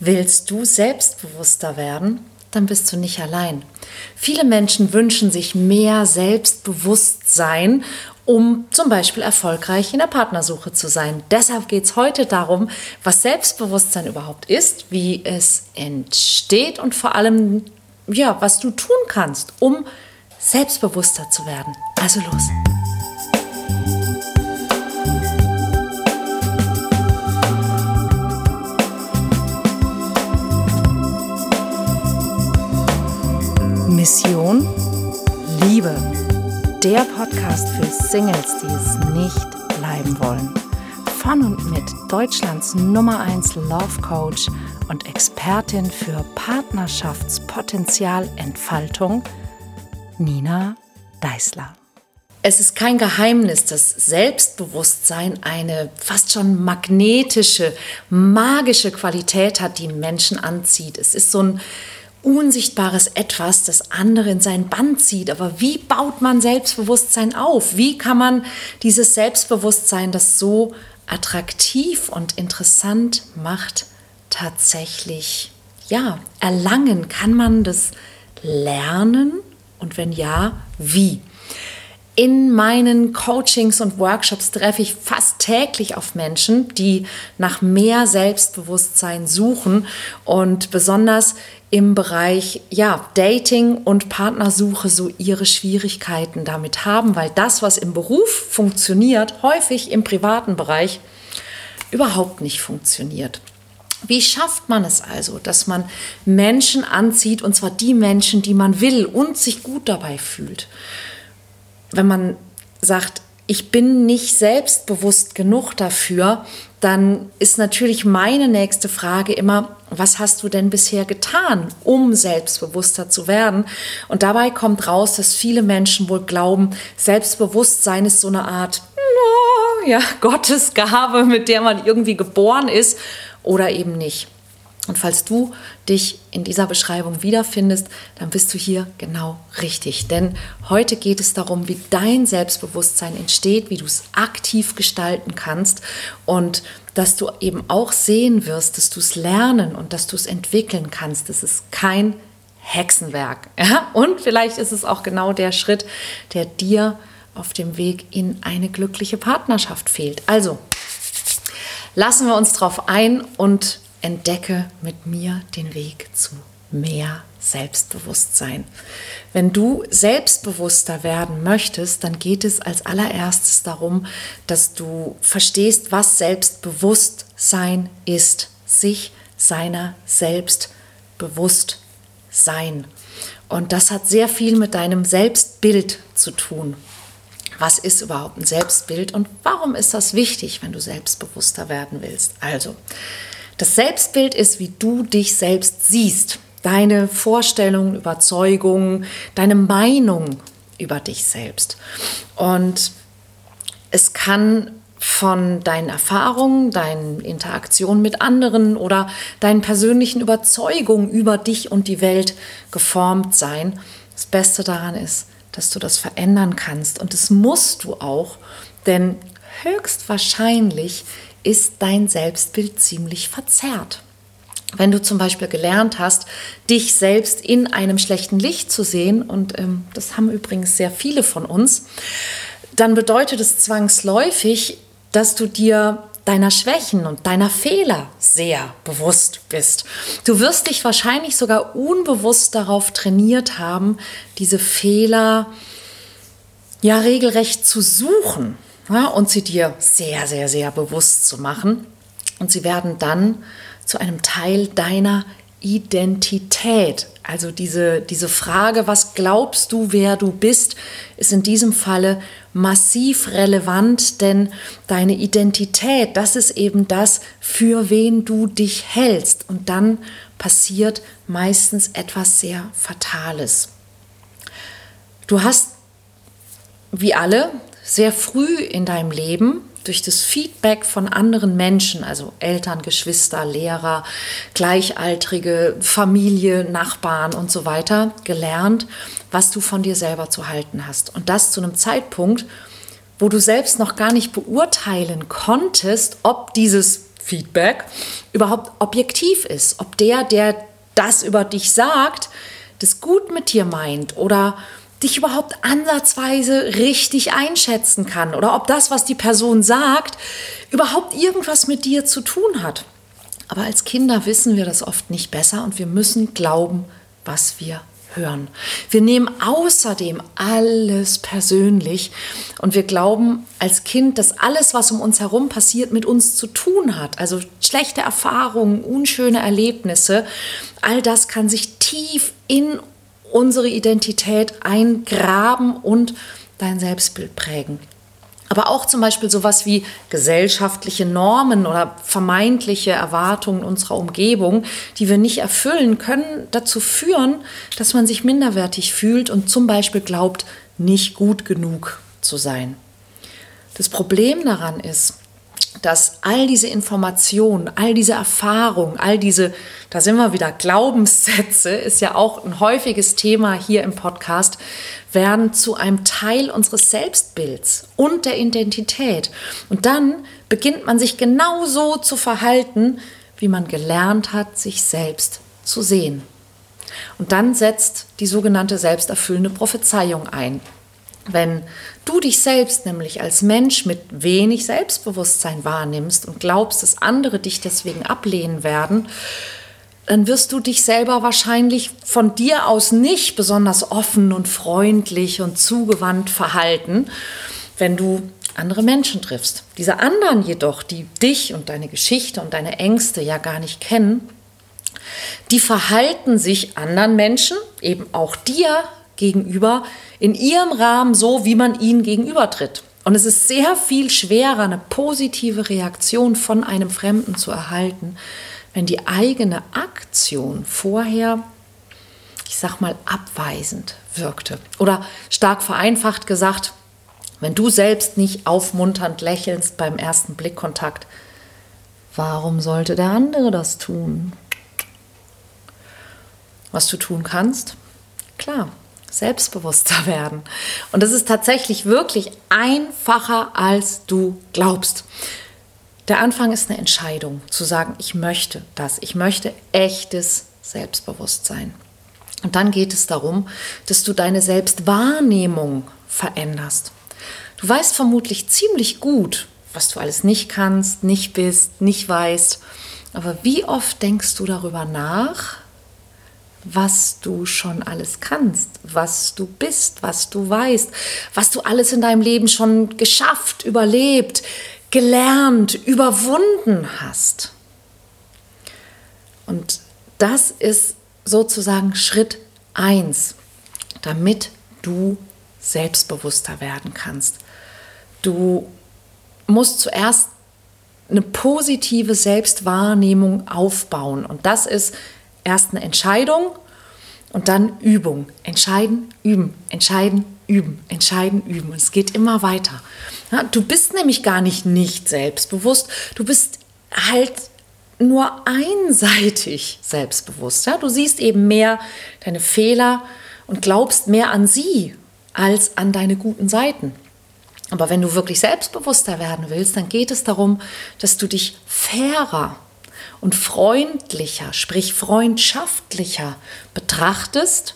Willst du selbstbewusster werden? Dann bist du nicht allein. Viele Menschen wünschen sich mehr Selbstbewusstsein, um zum Beispiel erfolgreich in der Partnersuche zu sein. Deshalb geht es heute darum, was Selbstbewusstsein überhaupt ist, wie es entsteht und vor allem, ja, was du tun kannst, um selbstbewusster zu werden. Also los. Mission Liebe. Der Podcast für Singles, die es nicht bleiben wollen. Von und mit Deutschlands Nummer 1 Love Coach und Expertin für Partnerschaftspotenzialentfaltung, Nina Deißler. Es ist kein Geheimnis, dass Selbstbewusstsein eine fast schon magnetische, magische Qualität hat, die Menschen anzieht. Es ist so ein unsichtbares Etwas, das andere in sein Band zieht. Aber wie baut man Selbstbewusstsein auf? Wie kann man dieses Selbstbewusstsein, das so attraktiv und interessant macht, tatsächlich ja, erlangen? Kann man das lernen? Und wenn ja, wie? In meinen Coachings und Workshops treffe ich fast täglich auf Menschen, die nach mehr Selbstbewusstsein suchen und besonders im Bereich ja, Dating und Partnersuche so ihre Schwierigkeiten damit haben, weil das, was im Beruf funktioniert, häufig im privaten Bereich überhaupt nicht funktioniert. Wie schafft man es also, dass man Menschen anzieht, und zwar die Menschen, die man will und sich gut dabei fühlt? Wenn man sagt, ich bin nicht selbstbewusst genug dafür, dann ist natürlich meine nächste Frage immer, was hast du denn bisher getan, um selbstbewusster zu werden? Und dabei kommt raus, dass viele Menschen wohl glauben, Selbstbewusstsein ist so eine Art ja, Gottesgabe, mit der man irgendwie geboren ist oder eben nicht. Und falls du dich in dieser Beschreibung wiederfindest, dann bist du hier genau richtig. Denn heute geht es darum, wie dein Selbstbewusstsein entsteht, wie du es aktiv gestalten kannst und dass du eben auch sehen wirst, dass du es lernen und dass du es entwickeln kannst. Das ist kein Hexenwerk. Ja? Und vielleicht ist es auch genau der Schritt, der dir auf dem Weg in eine glückliche Partnerschaft fehlt. Also, lassen wir uns darauf ein und entdecke mit mir den Weg zu mehr Selbstbewusstsein. Wenn du selbstbewusster werden möchtest, dann geht es als allererstes darum, dass du verstehst, was Selbstbewusstsein ist. Sich seiner selbst bewusst sein. Und das hat sehr viel mit deinem Selbstbild zu tun. Was ist überhaupt ein Selbstbild und warum ist das wichtig, wenn du selbstbewusster werden willst? Also, das Selbstbild ist, wie du dich selbst siehst. Deine Vorstellungen, Überzeugungen, deine Meinung über dich selbst. Und es kann von deinen Erfahrungen, deinen Interaktionen mit anderen oder deinen persönlichen Überzeugungen über dich und die Welt geformt sein. Das Beste daran ist, dass du das verändern kannst und das musst du auch, denn höchstwahrscheinlich ist dein Selbstbild ziemlich verzerrt. Wenn du zum Beispiel gelernt hast, dich selbst in einem schlechten Licht zu sehen, und ähm, das haben übrigens sehr viele von uns, dann bedeutet es zwangsläufig, dass du dir deiner Schwächen und deiner Fehler sehr bewusst bist. Du wirst dich wahrscheinlich sogar unbewusst darauf trainiert haben, diese Fehler ja regelrecht zu suchen ja, und sie dir sehr, sehr, sehr bewusst zu machen. Und sie werden dann zu einem Teil deiner Identität. Also diese, diese Frage, was glaubst du, wer du bist, ist in diesem Falle massiv relevant, denn deine Identität, das ist eben das, für wen du dich hältst. Und dann passiert meistens etwas sehr Fatales. Du hast, wie alle, sehr früh in deinem Leben durch das Feedback von anderen Menschen, also Eltern, Geschwister, Lehrer, Gleichaltrige, Familie, Nachbarn und so weiter, gelernt, was du von dir selber zu halten hast. Und das zu einem Zeitpunkt, wo du selbst noch gar nicht beurteilen konntest, ob dieses Feedback überhaupt objektiv ist. Ob der, der das über dich sagt, das gut mit dir meint oder dich überhaupt ansatzweise richtig einschätzen kann oder ob das, was die Person sagt, überhaupt irgendwas mit dir zu tun hat. Aber als Kinder wissen wir das oft nicht besser und wir müssen glauben, was wir hören. Wir nehmen außerdem alles persönlich und wir glauben als Kind, dass alles, was um uns herum passiert, mit uns zu tun hat. Also schlechte Erfahrungen, unschöne Erlebnisse, all das kann sich tief in unsere Identität eingraben und dein Selbstbild prägen. Aber auch zum Beispiel sowas wie gesellschaftliche Normen oder vermeintliche Erwartungen unserer Umgebung, die wir nicht erfüllen, können dazu führen, dass man sich minderwertig fühlt und zum Beispiel glaubt, nicht gut genug zu sein. Das Problem daran ist, dass all diese Informationen, all diese Erfahrungen, all diese, da sind wir wieder, Glaubenssätze, ist ja auch ein häufiges Thema hier im Podcast, werden zu einem Teil unseres Selbstbilds und der Identität. Und dann beginnt man sich genauso zu verhalten, wie man gelernt hat, sich selbst zu sehen. Und dann setzt die sogenannte selbsterfüllende Prophezeiung ein. Wenn du dich selbst nämlich als Mensch mit wenig Selbstbewusstsein wahrnimmst und glaubst, dass andere dich deswegen ablehnen werden, dann wirst du dich selber wahrscheinlich von dir aus nicht besonders offen und freundlich und zugewandt verhalten, wenn du andere Menschen triffst. Diese anderen jedoch, die dich und deine Geschichte und deine Ängste ja gar nicht kennen, die verhalten sich anderen Menschen, eben auch dir gegenüber, in ihrem Rahmen so, wie man ihnen gegenübertritt. Und es ist sehr viel schwerer, eine positive Reaktion von einem Fremden zu erhalten, wenn die eigene Aktion vorher, ich sag mal, abweisend wirkte. Oder stark vereinfacht gesagt, wenn du selbst nicht aufmunternd lächelst beim ersten Blickkontakt, warum sollte der andere das tun? Was du tun kannst? Klar, selbstbewusster werden. Und es ist tatsächlich wirklich einfacher, als du glaubst. Der Anfang ist eine Entscheidung, zu sagen, ich möchte das, ich möchte echtes Selbstbewusstsein. Und dann geht es darum, dass du deine Selbstwahrnehmung veränderst. Du weißt vermutlich ziemlich gut, was du alles nicht kannst, nicht bist, nicht weißt. Aber wie oft denkst du darüber nach, was du schon alles kannst, was du bist, was du weißt, was du alles in deinem Leben schon geschafft, überlebt, gelernt, überwunden hast. Und das ist sozusagen Schritt 1, damit du selbstbewusster werden kannst. Du musst zuerst eine positive Selbstwahrnehmung aufbauen. Und das ist erst eine Entscheidung und dann Übung. Entscheiden, üben, entscheiden, üben, entscheiden, üben. Und es geht immer weiter. Ja, du bist nämlich gar nicht nicht selbstbewusst. Du bist halt nur einseitig selbstbewusst. Ja? Du siehst eben mehr deine Fehler und glaubst mehr an sie als an deine guten Seiten. Aber wenn du wirklich selbstbewusster werden willst, dann geht es darum, dass du dich fairer und freundlicher, sprich freundschaftlicher betrachtest,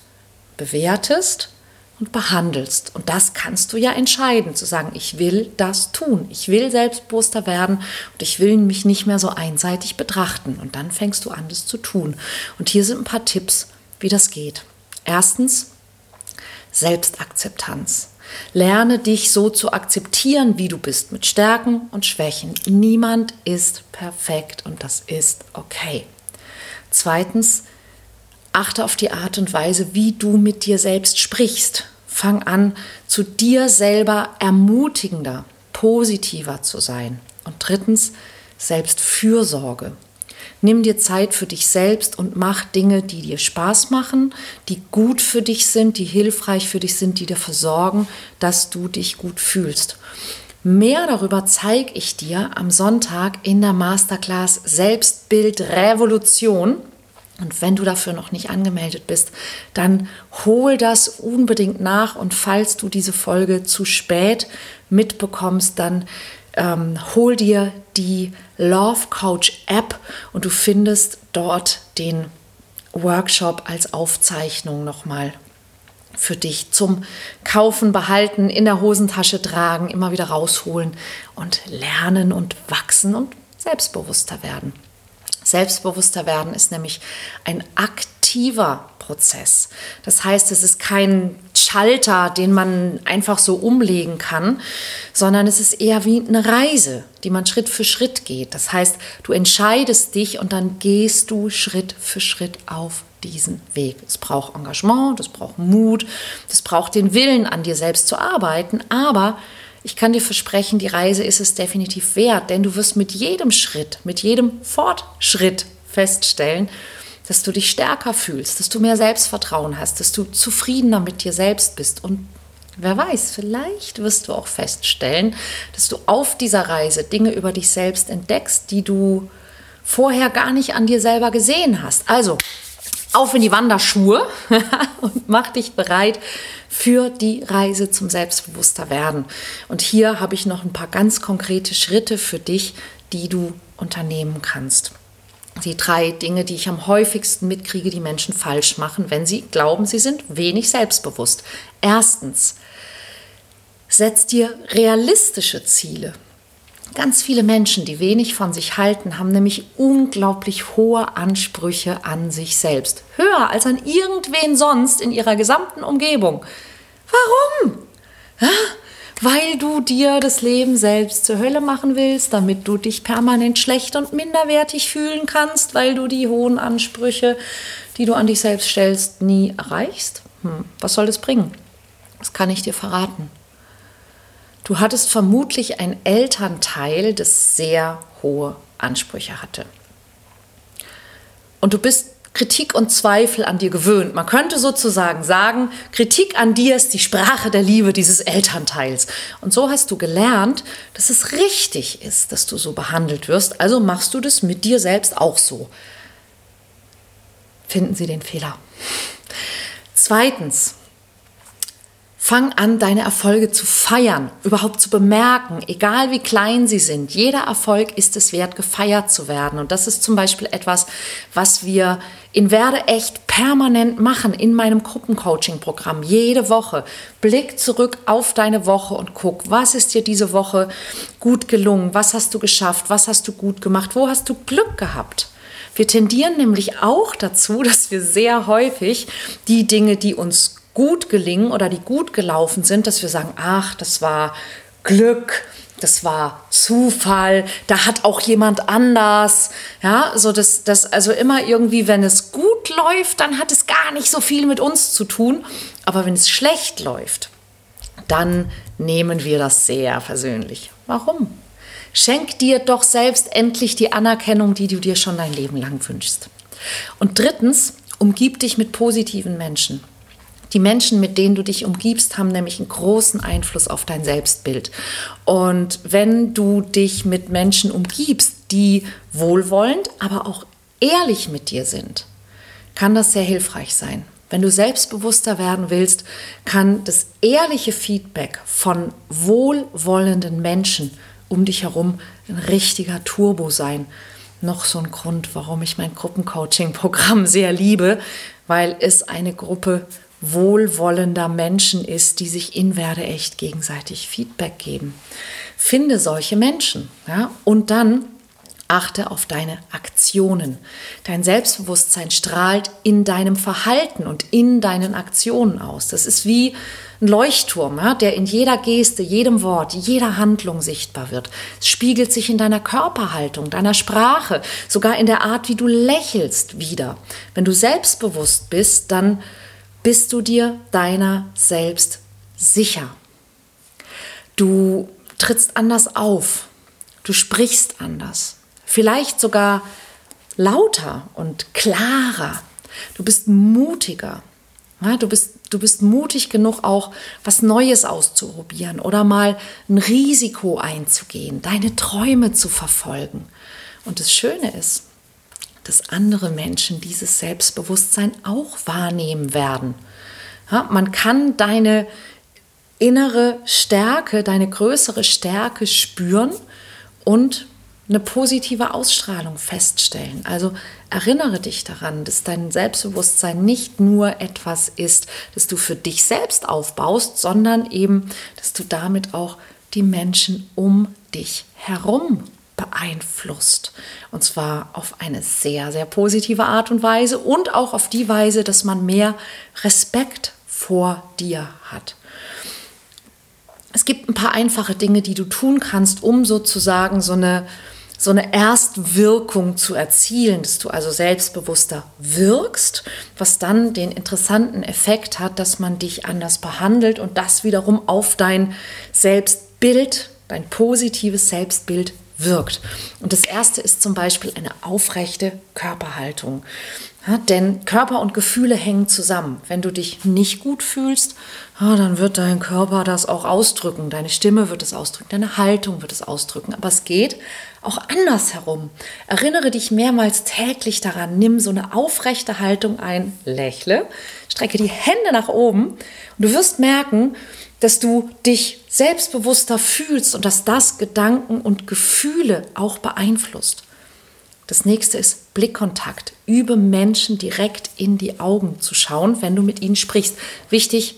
bewertest und behandelst. Und das kannst du ja entscheiden, zu sagen, ich will das tun, ich will selbstbewusster werden und ich will mich nicht mehr so einseitig betrachten. Und dann fängst du an, das zu tun. Und hier sind ein paar Tipps, wie das geht. Erstens, Selbstakzeptanz. Lerne dich so zu akzeptieren, wie du bist, mit Stärken und Schwächen. Niemand ist perfekt und das ist okay. Zweitens, achte auf die Art und Weise, wie du mit dir selbst sprichst. Fang an, zu dir selber ermutigender, positiver zu sein. Und drittens, Selbstfürsorge. Nimm dir Zeit für dich selbst und mach Dinge, die dir Spaß machen, die gut für dich sind, die hilfreich für dich sind, die dafür sorgen, dass du dich gut fühlst. Mehr darüber zeige ich dir am Sonntag in der Masterclass Selbstbild Revolution. Und wenn du dafür noch nicht angemeldet bist, dann hol das unbedingt nach. Und falls du diese Folge zu spät mitbekommst, dann ähm, hol dir die Love Coach App und du findest dort den Workshop als Aufzeichnung nochmal für dich zum Kaufen, Behalten, in der Hosentasche tragen, immer wieder rausholen und lernen und wachsen und selbstbewusster werden. Selbstbewusster werden ist nämlich ein aktiver Prozess. Das heißt, es ist kein Schalter, den man einfach so umlegen kann, sondern es ist eher wie eine Reise, die man Schritt für Schritt geht. Das heißt, du entscheidest dich und dann gehst du Schritt für Schritt auf diesen Weg. Es braucht Engagement, es braucht Mut, es braucht den Willen, an dir selbst zu arbeiten, aber ich kann dir versprechen, die Reise ist es definitiv wert, denn du wirst mit jedem Schritt, mit jedem Fortschritt feststellen, dass du dich stärker fühlst, dass du mehr Selbstvertrauen hast, dass du zufriedener mit dir selbst bist. Und wer weiß, vielleicht wirst du auch feststellen, dass du auf dieser Reise Dinge über dich selbst entdeckst, die du vorher gar nicht an dir selber gesehen hast. Also, auf in die Wanderschuhe und mach dich bereit für die Reise zum selbstbewusster werden. Und hier habe ich noch ein paar ganz konkrete Schritte für dich, die du unternehmen kannst. Die drei Dinge, die ich am häufigsten mitkriege, die Menschen falsch machen, wenn sie glauben, sie sind wenig selbstbewusst. Erstens, setz dir realistische Ziele. Ganz viele Menschen, die wenig von sich halten, haben nämlich unglaublich hohe Ansprüche an sich selbst. Höher als an irgendwen sonst in ihrer gesamten Umgebung. Warum? Weil du dir das Leben selbst zur Hölle machen willst, damit du dich permanent schlecht und minderwertig fühlen kannst, weil du die hohen Ansprüche, die du an dich selbst stellst, nie erreichst. Hm, was soll das bringen? Das kann ich dir verraten. Du hattest vermutlich ein Elternteil, das sehr hohe Ansprüche hatte. Und du bist Kritik und Zweifel an dir gewöhnt. Man könnte sozusagen sagen, Kritik an dir ist die Sprache der Liebe dieses Elternteils. Und so hast du gelernt, dass es richtig ist, dass du so behandelt wirst. Also machst du das mit dir selbst auch so. Finden Sie den Fehler. Zweitens, Fang an, deine Erfolge zu feiern, überhaupt zu bemerken, egal wie klein sie sind. Jeder Erfolg ist es wert, gefeiert zu werden. Und das ist zum Beispiel etwas, was wir in Werde echt permanent machen in meinem Gruppencoaching-Programm. Jede Woche. Blick zurück auf deine Woche und guck, was ist dir diese Woche gut gelungen? Was hast du geschafft? Was hast du gut gemacht? Wo hast du Glück gehabt? Wir tendieren nämlich auch dazu, dass wir sehr häufig die Dinge, die uns gut gelingen oder die gut gelaufen sind, dass wir sagen, ach, das war Glück, das war Zufall, da hat auch jemand anders. Ja, so das, das, also immer irgendwie, wenn es gut läuft, dann hat es gar nicht so viel mit uns zu tun. Aber wenn es schlecht läuft, dann nehmen wir das sehr persönlich. Warum? Schenk dir doch selbst endlich die Anerkennung, die du dir schon dein Leben lang wünschst. Und drittens, umgib dich mit positiven Menschen. Die Menschen, mit denen du dich umgibst, haben nämlich einen großen Einfluss auf dein Selbstbild. Und wenn du dich mit Menschen umgibst, die wohlwollend, aber auch ehrlich mit dir sind, kann das sehr hilfreich sein. Wenn du selbstbewusster werden willst, kann das ehrliche Feedback von wohlwollenden Menschen um dich herum ein richtiger Turbo sein. Noch so ein Grund, warum ich mein Gruppencoaching-Programm sehr liebe, weil es eine Gruppe wohlwollender Menschen ist, die sich in Werde echt gegenseitig Feedback geben. Finde solche Menschen ja, und dann achte auf deine Aktionen. Dein Selbstbewusstsein strahlt in deinem Verhalten und in deinen Aktionen aus. Das ist wie ein Leuchtturm, ja, der in jeder Geste, jedem Wort, jeder Handlung sichtbar wird. Es spiegelt sich in deiner Körperhaltung, deiner Sprache, sogar in der Art, wie du lächelst wieder. Wenn du selbstbewusst bist, dann bist du dir deiner selbst sicher. Du trittst anders auf, du sprichst anders, vielleicht sogar lauter und klarer. Du bist mutiger. Du, bist, du bist mutig genug, auch was Neues auszuprobieren oder mal ein Risiko einzugehen, deine Träume zu verfolgen. Und das Schöne ist, dass andere Menschen dieses Selbstbewusstsein auch wahrnehmen werden. Ja, man kann deine innere Stärke, deine größere Stärke spüren und eine positive Ausstrahlung feststellen. Also erinnere dich daran, dass dein Selbstbewusstsein nicht nur etwas ist, das du für dich selbst aufbaust, sondern eben, dass du damit auch die Menschen um dich herum beeinflusst. Und zwar auf eine sehr, sehr positive Art und Weise und auch auf die Weise, dass man mehr Respekt vor dir hat. Es gibt ein paar einfache Dinge, die du tun kannst, um sozusagen so eine, so eine Erstwirkung zu erzielen, dass du also selbstbewusster wirkst, was dann den interessanten Effekt hat, dass man dich anders behandelt und das wiederum auf dein Selbstbild, dein positives Selbstbild wirkt. Und das erste ist zum Beispiel eine aufrechte Körperhaltung. Ja, denn Körper und Gefühle hängen zusammen. Wenn du dich nicht gut fühlst, ja, dann wird dein Körper das auch ausdrücken. Deine Stimme wird es ausdrücken, deine Haltung wird es ausdrücken. Aber es geht auch andersherum. Erinnere dich mehrmals täglich daran. Nimm so eine aufrechte Haltung ein, lächle, strecke die Hände nach oben und du wirst merken, dass du dich selbstbewusster fühlst und dass das Gedanken und Gefühle auch beeinflusst. Das nächste ist Blickkontakt. Übe Menschen direkt in die Augen zu schauen, wenn du mit ihnen sprichst. Wichtig,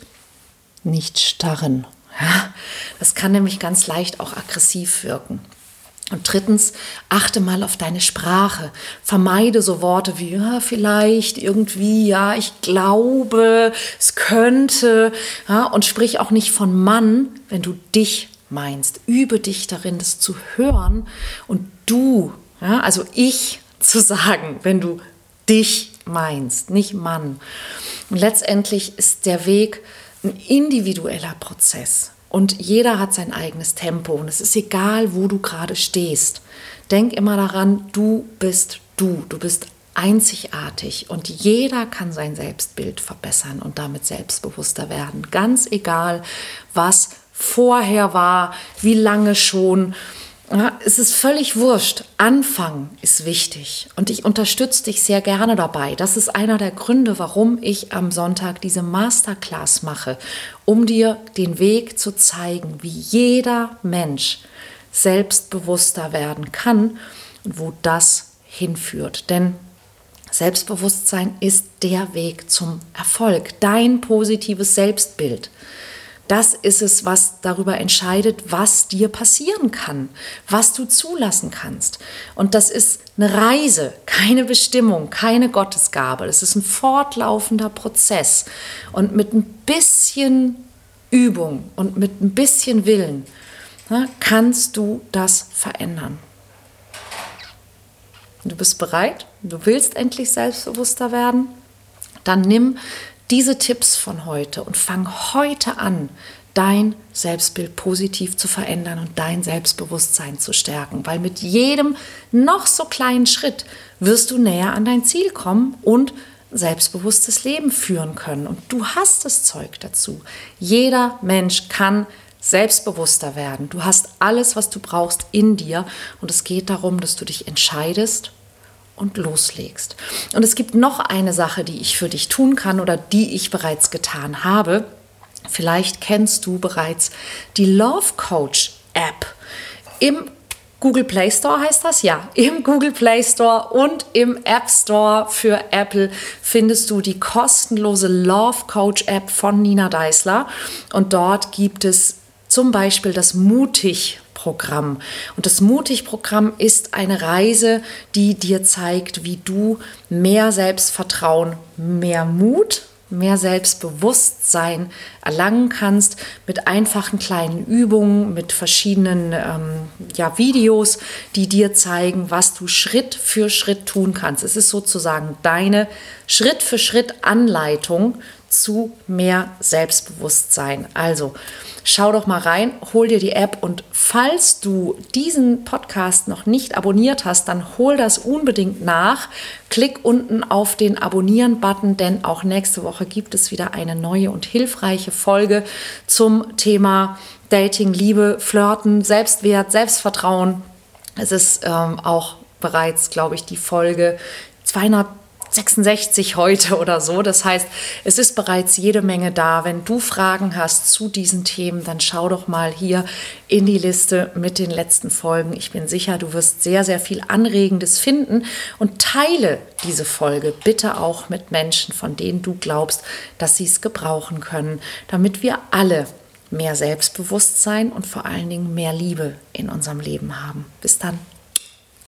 nicht starren. das kann nämlich ganz leicht auch aggressiv wirken. Und drittens, achte mal auf deine Sprache. Vermeide so Worte wie ja, vielleicht, irgendwie, ja, ich glaube, es könnte. Ja, und sprich auch nicht von Mann, wenn du dich meinst. Übe dich darin, das zu hören und du, ja, also ich zu sagen, wenn du dich meinst, nicht Mann. Und letztendlich ist der Weg ein individueller Prozess. Und jeder hat sein eigenes Tempo und es ist egal, wo du gerade stehst. Denk immer daran, du bist du, du bist einzigartig und jeder kann sein Selbstbild verbessern und damit selbstbewusster werden. Ganz egal, was vorher war, wie lange schon ja, es ist völlig wurscht. Anfang ist wichtig und ich unterstütze dich sehr gerne dabei. Das ist einer der Gründe, warum ich am Sonntag diese Masterclass mache, um dir den Weg zu zeigen, wie jeder Mensch selbstbewusster werden kann und wo das hinführt. Denn Selbstbewusstsein ist der Weg zum Erfolg, dein positives Selbstbild. Das ist es, was darüber entscheidet, was dir passieren kann, was du zulassen kannst. Und das ist eine Reise, keine Bestimmung, keine Gottesgabe. Das ist ein fortlaufender Prozess. Und mit ein bisschen Übung und mit ein bisschen Willen na, kannst du das verändern. Du bist bereit? Du willst endlich selbstbewusster werden? Dann nimm diese Tipps von heute und fang heute an, dein Selbstbild positiv zu verändern und dein Selbstbewusstsein zu stärken, weil mit jedem noch so kleinen Schritt wirst du näher an dein Ziel kommen und selbstbewusstes Leben führen können. Und du hast das Zeug dazu. Jeder Mensch kann selbstbewusster werden. Du hast alles, was du brauchst in dir und es geht darum, dass du dich entscheidest und loslegst. Und es gibt noch eine Sache, die ich für dich tun kann oder die ich bereits getan habe. Vielleicht kennst du bereits die Love Coach App. Im Google Play Store heißt das? Ja, im Google Play Store und im App Store für Apple findest du die kostenlose Love Coach App von Nina Deisler. Und dort gibt es zum Beispiel das Mutig Programm. Und das Mutig-Programm ist eine Reise, die dir zeigt, wie du mehr Selbstvertrauen, mehr Mut mehr Selbstbewusstsein erlangen kannst mit einfachen kleinen Übungen, mit verschiedenen ähm, ja, Videos, die dir zeigen, was du Schritt für Schritt tun kannst. Es ist sozusagen deine Schritt für Schritt Anleitung zu mehr Selbstbewusstsein. Also schau doch mal rein, hol dir die App und falls du diesen Podcast noch nicht abonniert hast, dann hol das unbedingt nach. Klick unten auf den Abonnieren-Button, denn auch nächste Woche gibt es wieder eine neue und hilfreiche Folge zum Thema Dating, Liebe, Flirten, Selbstwert, Selbstvertrauen. Es ist ähm, auch bereits, glaube ich, die Folge 200 66 heute oder so. Das heißt, es ist bereits jede Menge da. Wenn du Fragen hast zu diesen Themen, dann schau doch mal hier in die Liste mit den letzten Folgen. Ich bin sicher, du wirst sehr, sehr viel Anregendes finden und teile diese Folge bitte auch mit Menschen, von denen du glaubst, dass sie es gebrauchen können, damit wir alle mehr Selbstbewusstsein und vor allen Dingen mehr Liebe in unserem Leben haben. Bis dann.